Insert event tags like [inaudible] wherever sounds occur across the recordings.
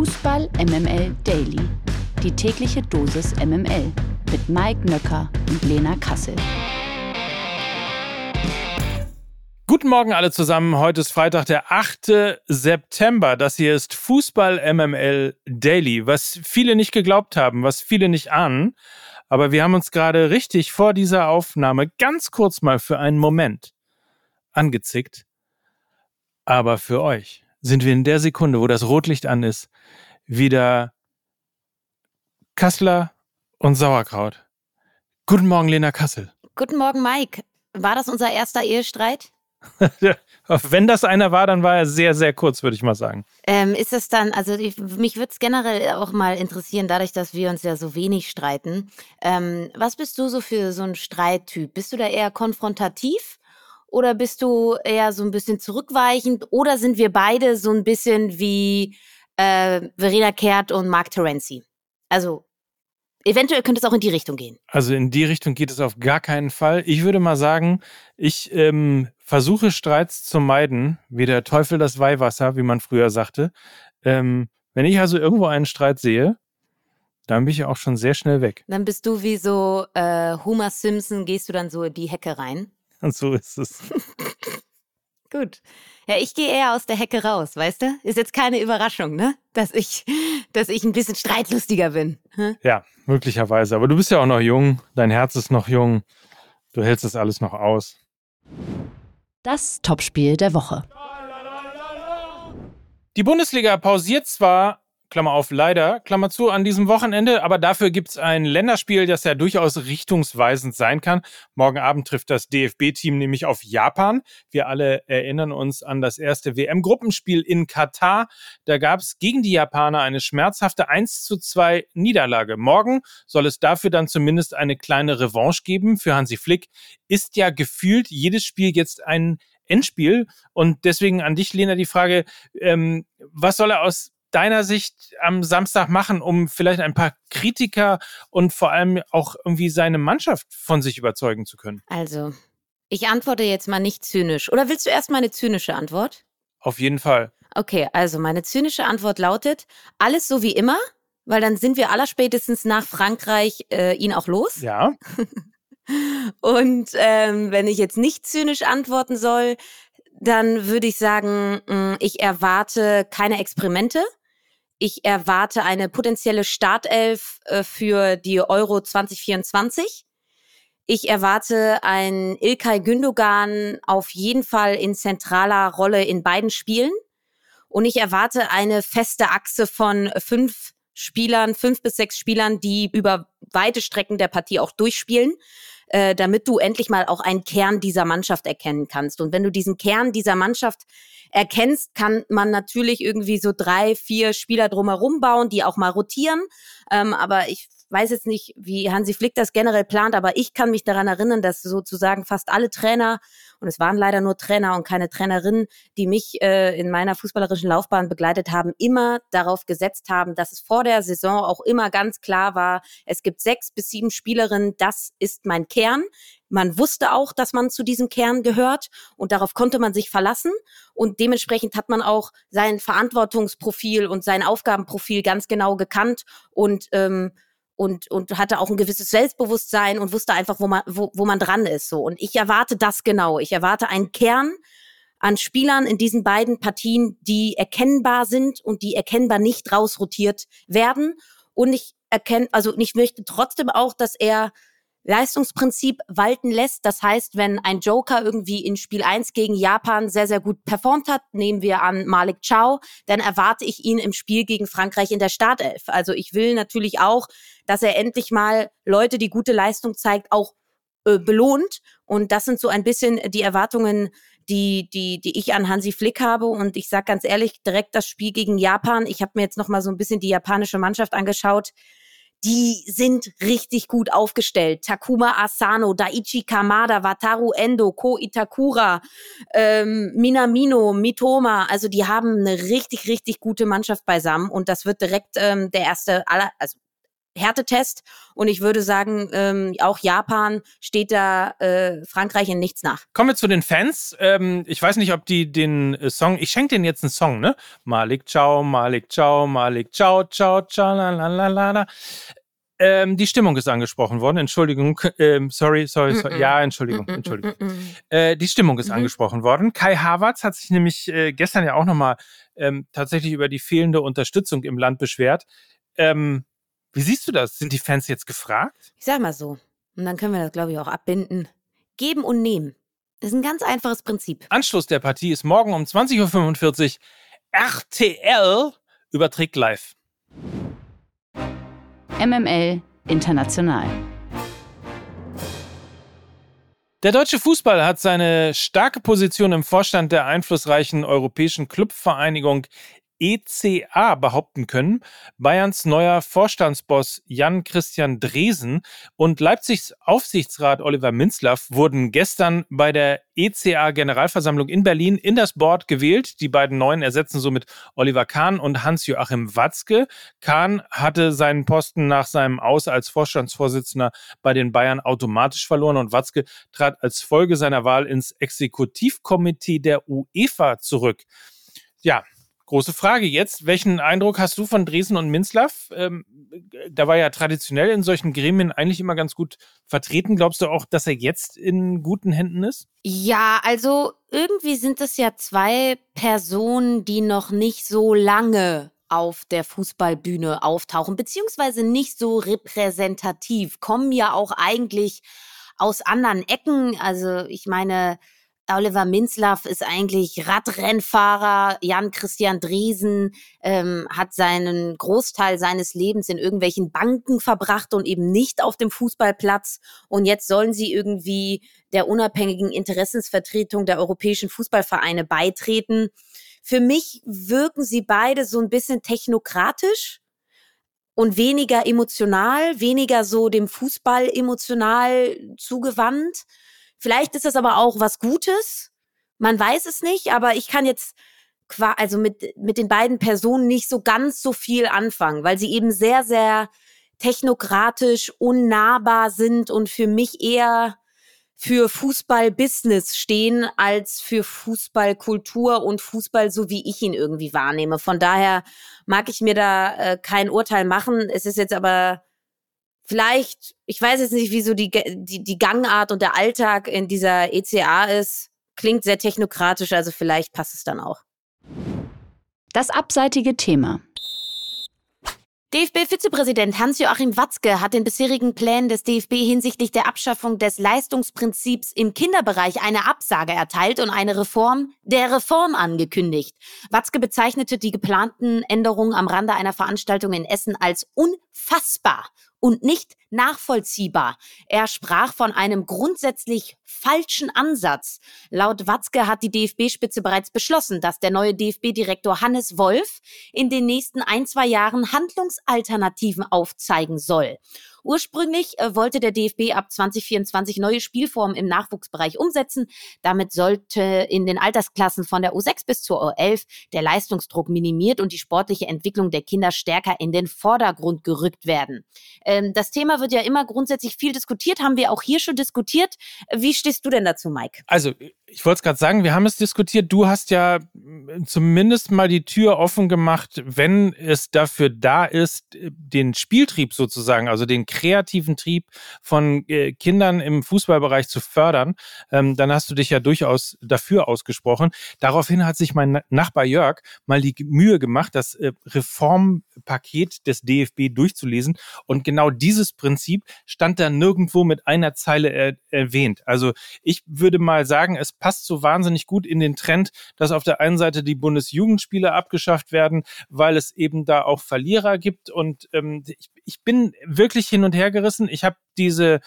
Fußball MML Daily. Die tägliche Dosis MML mit Mike Nöcker und Lena Kassel. Guten Morgen alle zusammen. Heute ist Freitag, der 8. September. Das hier ist Fußball MML Daily. Was viele nicht geglaubt haben, was viele nicht ahnen. Aber wir haben uns gerade richtig vor dieser Aufnahme ganz kurz mal für einen Moment angezickt. Aber für euch sind wir in der Sekunde, wo das Rotlicht an ist, wieder Kassler und Sauerkraut. Guten Morgen, Lena Kassel. Guten Morgen, Mike. War das unser erster Ehestreit? [laughs] Wenn das einer war, dann war er sehr, sehr kurz, würde ich mal sagen. Ähm, ist es dann, also ich, mich würde es generell auch mal interessieren, dadurch, dass wir uns ja so wenig streiten. Ähm, was bist du so für so ein Streittyp? Bist du da eher konfrontativ oder bist du eher so ein bisschen zurückweichend? Oder sind wir beide so ein bisschen wie äh, Verena Kehrt und Mark Terenzi? Also eventuell könnte es auch in die Richtung gehen. Also in die Richtung geht es auf gar keinen Fall. Ich würde mal sagen, ich ähm, versuche Streits zu meiden, wie der Teufel das Weihwasser, wie man früher sagte. Ähm, wenn ich also irgendwo einen Streit sehe, dann bin ich auch schon sehr schnell weg. Dann bist du wie so äh, Homer Simpson, gehst du dann so in die Hecke rein. [laughs] Und so ist es. Gut. Ja, ich gehe eher aus der Hecke raus, weißt du? Ist jetzt keine Überraschung, ne? Dass ich, dass ich ein bisschen streitlustiger bin. Hm? Ja, möglicherweise. Aber du bist ja auch noch jung, dein Herz ist noch jung, du hältst das alles noch aus. Das Topspiel der Woche. Die Bundesliga pausiert zwar Klammer auf, leider, Klammer zu, an diesem Wochenende. Aber dafür gibt es ein Länderspiel, das ja durchaus richtungsweisend sein kann. Morgen Abend trifft das DFB-Team nämlich auf Japan. Wir alle erinnern uns an das erste WM-Gruppenspiel in Katar. Da gab es gegen die Japaner eine schmerzhafte 1 zu 2 Niederlage. Morgen soll es dafür dann zumindest eine kleine Revanche geben. Für Hansi Flick ist ja gefühlt jedes Spiel jetzt ein Endspiel. Und deswegen an dich, Lena, die Frage, ähm, was soll er aus deiner Sicht am Samstag machen, um vielleicht ein paar Kritiker und vor allem auch irgendwie seine Mannschaft von sich überzeugen zu können? Also, ich antworte jetzt mal nicht zynisch. Oder willst du erst mal eine zynische Antwort? Auf jeden Fall. Okay, also meine zynische Antwort lautet, alles so wie immer, weil dann sind wir allerspätestens nach Frankreich äh, ihn auch los. Ja. [laughs] Und ähm, wenn ich jetzt nicht zynisch antworten soll, dann würde ich sagen, mm, ich erwarte keine Experimente. Ich erwarte eine potenzielle Startelf äh, für die Euro 2024. Ich erwarte ein Ilkay Gündogan auf jeden Fall in zentraler Rolle in beiden Spielen. Und ich erwarte eine feste Achse von fünf Spielern, fünf bis sechs Spielern, die über weite Strecken der Partie auch durchspielen, äh, damit du endlich mal auch einen Kern dieser Mannschaft erkennen kannst. Und wenn du diesen Kern dieser Mannschaft erkennst, kann man natürlich irgendwie so drei, vier Spieler drumherum bauen, die auch mal rotieren. Ähm, aber ich weiß jetzt nicht, wie Hansi Flick das generell plant, aber ich kann mich daran erinnern, dass sozusagen fast alle Trainer, und es waren leider nur Trainer und keine Trainerinnen, die mich äh, in meiner fußballerischen Laufbahn begleitet haben, immer darauf gesetzt haben, dass es vor der Saison auch immer ganz klar war, es gibt sechs bis sieben Spielerinnen, das ist mein Kern. Man wusste auch, dass man zu diesem Kern gehört und darauf konnte man sich verlassen. Und dementsprechend hat man auch sein Verantwortungsprofil und sein Aufgabenprofil ganz genau gekannt und ähm, und, und hatte auch ein gewisses Selbstbewusstsein und wusste einfach, wo man, wo, wo man dran ist. So. Und ich erwarte das genau. Ich erwarte einen Kern an Spielern in diesen beiden Partien, die erkennbar sind und die erkennbar nicht rausrotiert werden. Und ich erkenne, also ich möchte trotzdem auch, dass er Leistungsprinzip walten lässt. Das heißt, wenn ein Joker irgendwie in Spiel 1 gegen Japan sehr, sehr gut performt hat, nehmen wir an Malik Chow, dann erwarte ich ihn im Spiel gegen Frankreich in der Startelf. Also ich will natürlich auch, dass er endlich mal Leute, die gute Leistung zeigt, auch äh, belohnt. Und das sind so ein bisschen die Erwartungen, die, die, die ich an Hansi Flick habe. Und ich sage ganz ehrlich, direkt das Spiel gegen Japan. Ich habe mir jetzt noch mal so ein bisschen die japanische Mannschaft angeschaut die sind richtig gut aufgestellt. Takuma Asano, Daichi Kamada, Wataru Endo, Ko Itakura, ähm, Minamino, Mitoma, also die haben eine richtig, richtig gute Mannschaft beisammen und das wird direkt ähm, der erste aller, also Härtetest. Und ich würde sagen, ähm, auch Japan steht da äh, Frankreich in nichts nach. Kommen wir zu den Fans. Ähm, ich weiß nicht, ob die den äh, Song, ich schenke denen jetzt einen Song, ne? Malik Ciao, Malik Ciao, Malik Ciao, Ciao, Ciao, la la la la la. Ähm, die Stimmung ist angesprochen worden. Entschuldigung, ähm, sorry, sorry, sorry. Mm -mm. Ja, Entschuldigung, mm Entschuldigung. Äh, die Stimmung ist -hmm. angesprochen worden. Kai Havertz hat sich nämlich äh, gestern ja auch nochmal ähm, tatsächlich über die fehlende Unterstützung im Land beschwert. Ähm, wie siehst du das? Sind die Fans jetzt gefragt? Ich sag mal so. Und dann können wir das, glaube ich, auch abbinden. Geben und nehmen. Das ist ein ganz einfaches Prinzip. Anschluss der Partie ist morgen um 20.45 Uhr. RTL überträgt live. MML International. Der deutsche Fußball hat seine starke Position im Vorstand der einflussreichen europäischen Clubvereinigung ECA behaupten können. Bayerns neuer Vorstandsboss Jan Christian Dresen und Leipzigs Aufsichtsrat Oliver Minzlaff wurden gestern bei der ECA Generalversammlung in Berlin in das Board gewählt. Die beiden neuen ersetzen somit Oliver Kahn und Hans-Joachim Watzke. Kahn hatte seinen Posten nach seinem Aus als Vorstandsvorsitzender bei den Bayern automatisch verloren und Watzke trat als Folge seiner Wahl ins Exekutivkomitee der UEFA zurück. Ja, Große Frage jetzt, welchen Eindruck hast du von Dresden und Minzlaff? Ähm, da war ja traditionell in solchen Gremien eigentlich immer ganz gut vertreten. Glaubst du auch, dass er jetzt in guten Händen ist? Ja, also irgendwie sind es ja zwei Personen, die noch nicht so lange auf der Fußballbühne auftauchen, beziehungsweise nicht so repräsentativ, kommen ja auch eigentlich aus anderen Ecken. Also ich meine, Oliver Minzlaff ist eigentlich Radrennfahrer. Jan Christian Driesen ähm, hat seinen Großteil seines Lebens in irgendwelchen Banken verbracht und eben nicht auf dem Fußballplatz. Und jetzt sollen sie irgendwie der unabhängigen Interessensvertretung der europäischen Fußballvereine beitreten. Für mich wirken sie beide so ein bisschen technokratisch und weniger emotional, weniger so dem Fußball emotional zugewandt. Vielleicht ist es aber auch was Gutes. Man weiß es nicht, aber ich kann jetzt also mit, mit den beiden Personen nicht so ganz so viel anfangen, weil sie eben sehr, sehr technokratisch, unnahbar sind und für mich eher für Fußball-Business stehen als für Fußballkultur und Fußball, so wie ich ihn irgendwie wahrnehme. Von daher mag ich mir da äh, kein Urteil machen. Es ist jetzt aber vielleicht, ich weiß jetzt nicht, wieso die, die, die Gangart und der Alltag in dieser ECA ist. Klingt sehr technokratisch, also vielleicht passt es dann auch. Das abseitige Thema. DFB-Vizepräsident Hans-Joachim Watzke hat den bisherigen Plänen des DFB hinsichtlich der Abschaffung des Leistungsprinzips im Kinderbereich eine Absage erteilt und eine Reform der Reform angekündigt. Watzke bezeichnete die geplanten Änderungen am Rande einer Veranstaltung in Essen als unfassbar und nicht nachvollziehbar. Er sprach von einem grundsätzlich falschen Ansatz. Laut Watzke hat die DFB-Spitze bereits beschlossen, dass der neue DFB-Direktor Hannes Wolf in den nächsten ein, zwei Jahren Handlungsalternativen aufzeigen soll. Ursprünglich äh, wollte der DFB ab 2024 neue Spielformen im Nachwuchsbereich umsetzen. Damit sollte in den Altersklassen von der U6 bis zur U11 der Leistungsdruck minimiert und die sportliche Entwicklung der Kinder stärker in den Vordergrund gerückt werden. Ähm, das Thema wird ja immer grundsätzlich viel diskutiert, haben wir auch hier schon diskutiert. Wie stehst du denn dazu, Mike? Also, ich wollte es gerade sagen, wir haben es diskutiert. Du hast ja mm, zumindest mal die Tür offen gemacht, wenn es dafür da ist, den Spieltrieb sozusagen, also den kreativen Trieb von äh, Kindern im Fußballbereich zu fördern, ähm, dann hast du dich ja durchaus dafür ausgesprochen. Daraufhin hat sich mein Nachbar Jörg mal die Mühe gemacht, das äh, Reformpaket des DFB durchzulesen. Und genau dieses Prinzip stand da nirgendwo mit einer Zeile er erwähnt. Also ich würde mal sagen, es passt so wahnsinnig gut in den Trend, dass auf der einen Seite die Bundesjugendspiele abgeschafft werden, weil es eben da auch Verlierer gibt. Und ähm, ich, ich bin wirklich hin und her gerissen. Ich habe diese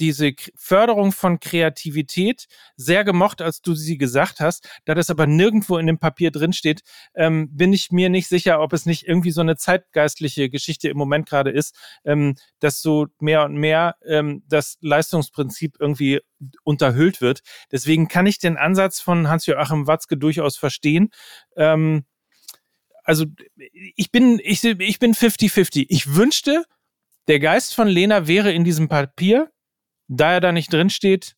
diese Förderung von Kreativität sehr gemocht, als du sie gesagt hast. Da das aber nirgendwo in dem Papier drinsteht, ähm, bin ich mir nicht sicher, ob es nicht irgendwie so eine zeitgeistliche Geschichte im Moment gerade ist, ähm, dass so mehr und mehr ähm, das Leistungsprinzip irgendwie unterhüllt wird. Deswegen kann ich den Ansatz von Hans-Joachim Watzke durchaus verstehen. Ähm, also ich bin, ich, ich bin 50-50. Ich wünschte, Der Geist von Lena wäre in diesem Papier. Da er da nicht drinsteht,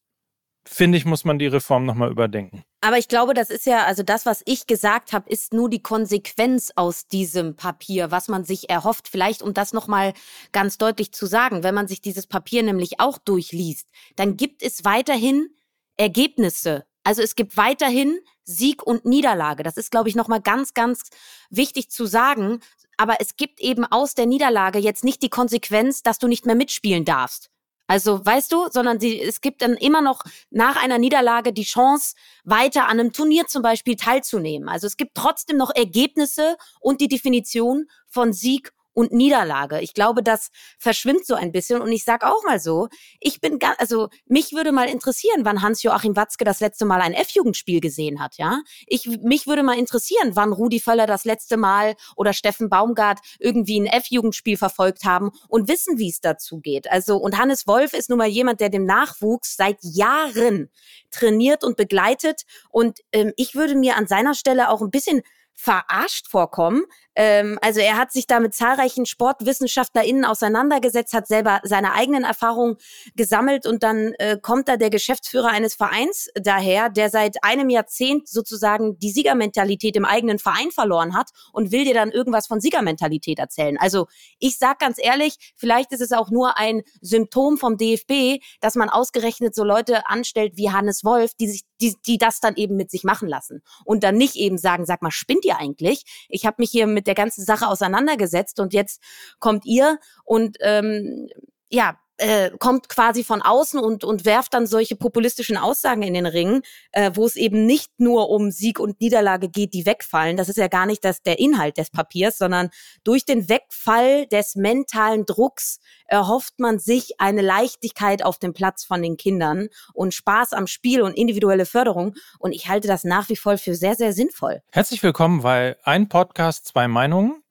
finde ich, muss man die Reform nochmal überdenken. Aber ich glaube, das ist ja, also das, was ich gesagt habe, ist nur die Konsequenz aus diesem Papier, was man sich erhofft. Vielleicht, um das nochmal ganz deutlich zu sagen, wenn man sich dieses Papier nämlich auch durchliest, dann gibt es weiterhin Ergebnisse. Also es gibt weiterhin Sieg und Niederlage. Das ist, glaube ich, nochmal ganz, ganz wichtig zu sagen. Aber es gibt eben aus der Niederlage jetzt nicht die Konsequenz, dass du nicht mehr mitspielen darfst. Also, weißt du, sondern sie, es gibt dann immer noch nach einer Niederlage die Chance, weiter an einem Turnier zum Beispiel teilzunehmen. Also es gibt trotzdem noch Ergebnisse und die Definition von Sieg und Niederlage. Ich glaube, das verschwimmt so ein bisschen. Und ich sage auch mal so, ich bin ganz, also mich würde mal interessieren, wann Hans-Joachim Watzke das letzte Mal ein F-Jugendspiel gesehen hat, ja. Ich, mich würde mal interessieren, wann Rudi Völler das letzte Mal oder Steffen Baumgart irgendwie ein F-Jugendspiel verfolgt haben und wissen, wie es dazu geht. Also, und Hannes Wolf ist nun mal jemand, der dem Nachwuchs seit Jahren trainiert und begleitet. Und ähm, ich würde mir an seiner Stelle auch ein bisschen verarscht vorkommen. Ähm, also er hat sich da mit zahlreichen SportwissenschaftlerInnen auseinandergesetzt, hat selber seine eigenen Erfahrungen gesammelt und dann äh, kommt da der Geschäftsführer eines Vereins daher, der seit einem Jahrzehnt sozusagen die Siegermentalität im eigenen Verein verloren hat und will dir dann irgendwas von Siegermentalität erzählen. Also ich sag ganz ehrlich, vielleicht ist es auch nur ein Symptom vom DFB, dass man ausgerechnet so Leute anstellt wie Hannes Wolf, die sich, die, die das dann eben mit sich machen lassen und dann nicht eben sagen, sag mal, spinnt ihr eigentlich? Ich habe mich hier mit der ganzen Sache auseinandergesetzt und jetzt kommt ihr und ähm, ja, äh, kommt quasi von außen und, und werft dann solche populistischen Aussagen in den Ring, äh, wo es eben nicht nur um Sieg und Niederlage geht, die wegfallen. Das ist ja gar nicht das, der Inhalt des Papiers, sondern durch den Wegfall des mentalen Drucks erhofft man sich eine Leichtigkeit auf dem Platz von den Kindern und Spaß am Spiel und individuelle Förderung. Und ich halte das nach wie vor für sehr, sehr sinnvoll. Herzlich willkommen bei Ein Podcast, zwei Meinungen.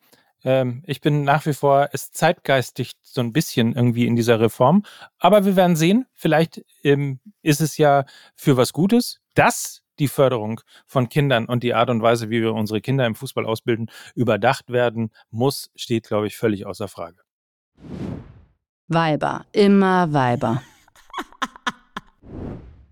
Ähm, ich bin nach wie vor es zeitgeistig so ein bisschen irgendwie in dieser Reform. Aber wir werden sehen. Vielleicht ähm, ist es ja für was Gutes, dass die Förderung von Kindern und die Art und Weise, wie wir unsere Kinder im Fußball ausbilden, überdacht werden muss, steht, glaube ich, völlig außer Frage. Weiber, immer Weiber.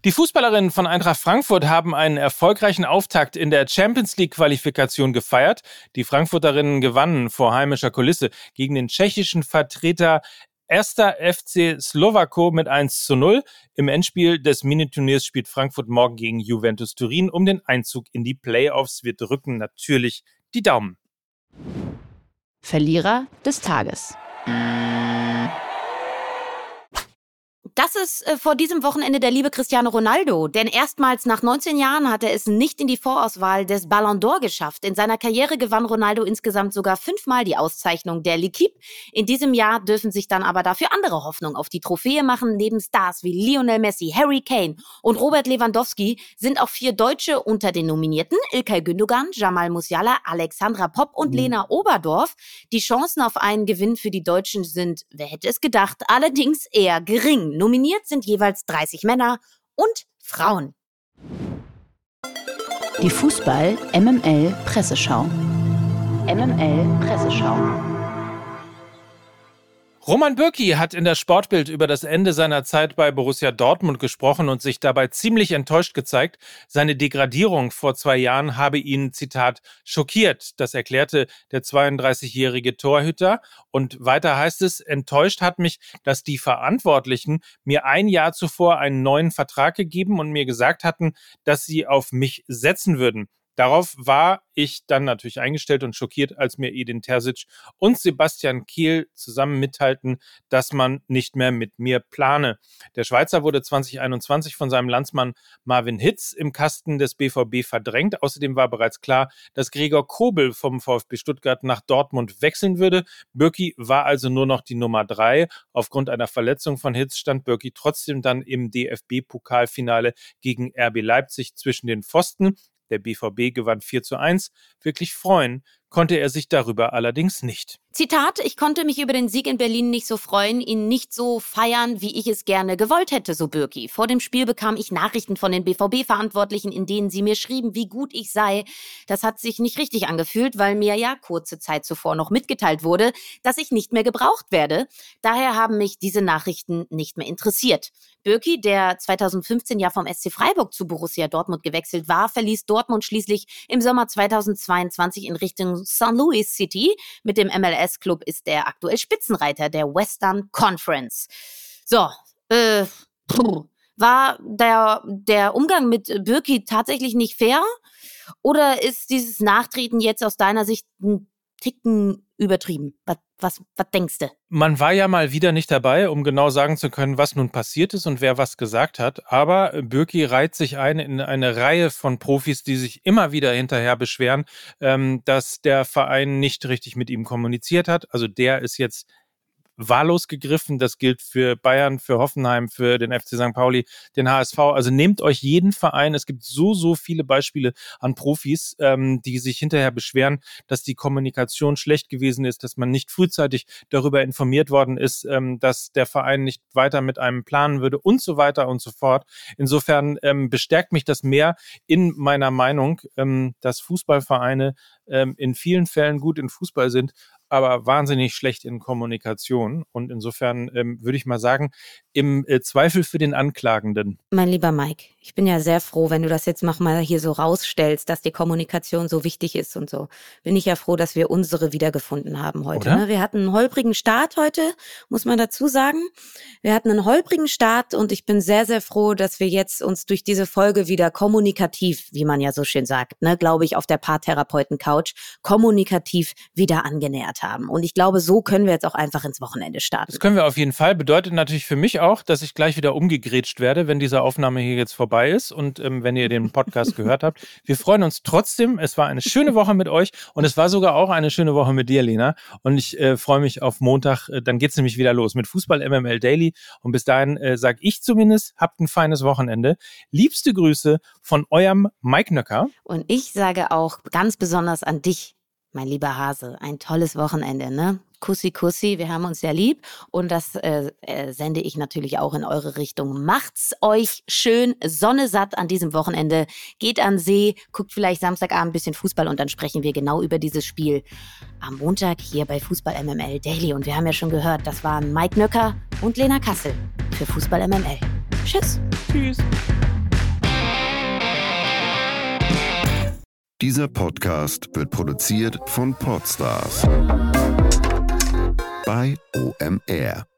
Die Fußballerinnen von Eintracht Frankfurt haben einen erfolgreichen Auftakt in der Champions League Qualifikation gefeiert. Die Frankfurterinnen gewannen vor heimischer Kulisse gegen den tschechischen Vertreter Erster FC Slowako mit 1 zu 0. Im Endspiel des Miniturniers spielt Frankfurt morgen gegen Juventus Turin um den Einzug in die Playoffs. Wir drücken natürlich die Daumen. Verlierer des Tages. Das ist äh, vor diesem Wochenende der liebe Cristiano Ronaldo, denn erstmals nach 19 Jahren hat er es nicht in die Vorauswahl des Ballon d'Or geschafft. In seiner Karriere gewann Ronaldo insgesamt sogar fünfmal die Auszeichnung der L'Equipe. In diesem Jahr dürfen sich dann aber dafür andere Hoffnung auf die Trophäe machen. Neben Stars wie Lionel Messi, Harry Kane und Robert Lewandowski sind auch vier Deutsche unter den Nominierten. Ilkay Gündogan, Jamal Musiala, Alexandra Popp und mhm. Lena Oberdorf. Die Chancen auf einen Gewinn für die Deutschen sind, wer hätte es gedacht, allerdings eher gering. Nominiert sind jeweils 30 Männer und Frauen. Die Fußball MML Presseschau. MML Presseschau. Roman Bürki hat in der Sportbild über das Ende seiner Zeit bei Borussia Dortmund gesprochen und sich dabei ziemlich enttäuscht gezeigt. Seine Degradierung vor zwei Jahren habe ihn, Zitat, schockiert. Das erklärte der 32-jährige Torhüter. Und weiter heißt es, enttäuscht hat mich, dass die Verantwortlichen mir ein Jahr zuvor einen neuen Vertrag gegeben und mir gesagt hatten, dass sie auf mich setzen würden. Darauf war ich dann natürlich eingestellt und schockiert, als mir Edin Terzic und Sebastian Kehl zusammen mitteilten, dass man nicht mehr mit mir plane. Der Schweizer wurde 2021 von seinem Landsmann Marvin Hitz im Kasten des BVB verdrängt. Außerdem war bereits klar, dass Gregor Kobel vom VfB Stuttgart nach Dortmund wechseln würde. Birki war also nur noch die Nummer drei. Aufgrund einer Verletzung von Hitz stand Birki trotzdem dann im DFB-Pokalfinale gegen RB Leipzig zwischen den Pfosten. Der BVB gewann 4 zu 1. Wirklich freuen konnte er sich darüber allerdings nicht. Zitat, ich konnte mich über den Sieg in Berlin nicht so freuen, ihn nicht so feiern, wie ich es gerne gewollt hätte, so Birki. Vor dem Spiel bekam ich Nachrichten von den BVB-Verantwortlichen, in denen sie mir schrieben, wie gut ich sei. Das hat sich nicht richtig angefühlt, weil mir ja kurze Zeit zuvor noch mitgeteilt wurde, dass ich nicht mehr gebraucht werde. Daher haben mich diese Nachrichten nicht mehr interessiert. Birki, der 2015 ja vom SC Freiburg zu Borussia Dortmund gewechselt war, verließ Dortmund schließlich im Sommer 2022 in Richtung St. Louis City mit dem MLS MLS-Club ist der aktuell Spitzenreiter der Western Conference. So, äh, puh. war der, der Umgang mit Birki tatsächlich nicht fair? Oder ist dieses Nachtreten jetzt aus deiner Sicht ein Ticken übertrieben? Was, was, was denkst du? Man war ja mal wieder nicht dabei, um genau sagen zu können, was nun passiert ist und wer was gesagt hat. Aber Birki reiht sich ein in eine Reihe von Profis, die sich immer wieder hinterher beschweren, ähm, dass der Verein nicht richtig mit ihm kommuniziert hat. Also der ist jetzt wahllos gegriffen. Das gilt für Bayern, für Hoffenheim, für den FC St. Pauli, den HSV. Also nehmt euch jeden Verein. Es gibt so, so viele Beispiele an Profis, ähm, die sich hinterher beschweren, dass die Kommunikation schlecht gewesen ist, dass man nicht frühzeitig darüber informiert worden ist, ähm, dass der Verein nicht weiter mit einem planen würde und so weiter und so fort. Insofern ähm, bestärkt mich das mehr in meiner Meinung, ähm, dass Fußballvereine ähm, in vielen Fällen gut in Fußball sind, aber wahnsinnig schlecht in Kommunikation. Und insofern ähm, würde ich mal sagen, im äh, Zweifel für den Anklagenden. Mein lieber Mike, ich bin ja sehr froh, wenn du das jetzt noch mal hier so rausstellst, dass die Kommunikation so wichtig ist und so. Bin ich ja froh, dass wir unsere wiedergefunden haben heute. Ne? Wir hatten einen holprigen Start heute, muss man dazu sagen. Wir hatten einen holprigen Start und ich bin sehr, sehr froh, dass wir jetzt uns durch diese Folge wieder kommunikativ, wie man ja so schön sagt, ne, glaube ich, auf der Paartherapeuten-Couch, kommunikativ wieder angenähert haben. Und ich glaube, so können wir jetzt auch einfach ins Wochenende starten. Das können wir auf jeden Fall. Bedeutet natürlich für mich auch, dass ich gleich wieder umgegrätscht werde, wenn diese Aufnahme hier jetzt vorbei ist und ähm, wenn ihr den Podcast [laughs] gehört habt. Wir freuen uns trotzdem. Es war eine schöne Woche mit euch und es war sogar auch eine schöne Woche mit dir, Lena. Und ich äh, freue mich auf Montag. Äh, dann geht es nämlich wieder los mit Fußball MML Daily. Und bis dahin äh, sage ich zumindest, habt ein feines Wochenende. Liebste Grüße von eurem Mike Nöcker. Und ich sage auch ganz besonders an dich, mein lieber Hase, ein tolles Wochenende, ne? Kussi, Kussi, wir haben uns ja lieb und das äh, äh, sende ich natürlich auch in eure Richtung. Macht's euch schön sonnesatt an diesem Wochenende. Geht an See, guckt vielleicht Samstagabend ein bisschen Fußball und dann sprechen wir genau über dieses Spiel am Montag hier bei Fußball MML Daily. Und wir haben ja schon gehört, das waren Mike Nöcker und Lena Kassel für Fußball MML. Tschüss. Tschüss. Dieser Podcast wird produziert von Podstars bei OMR.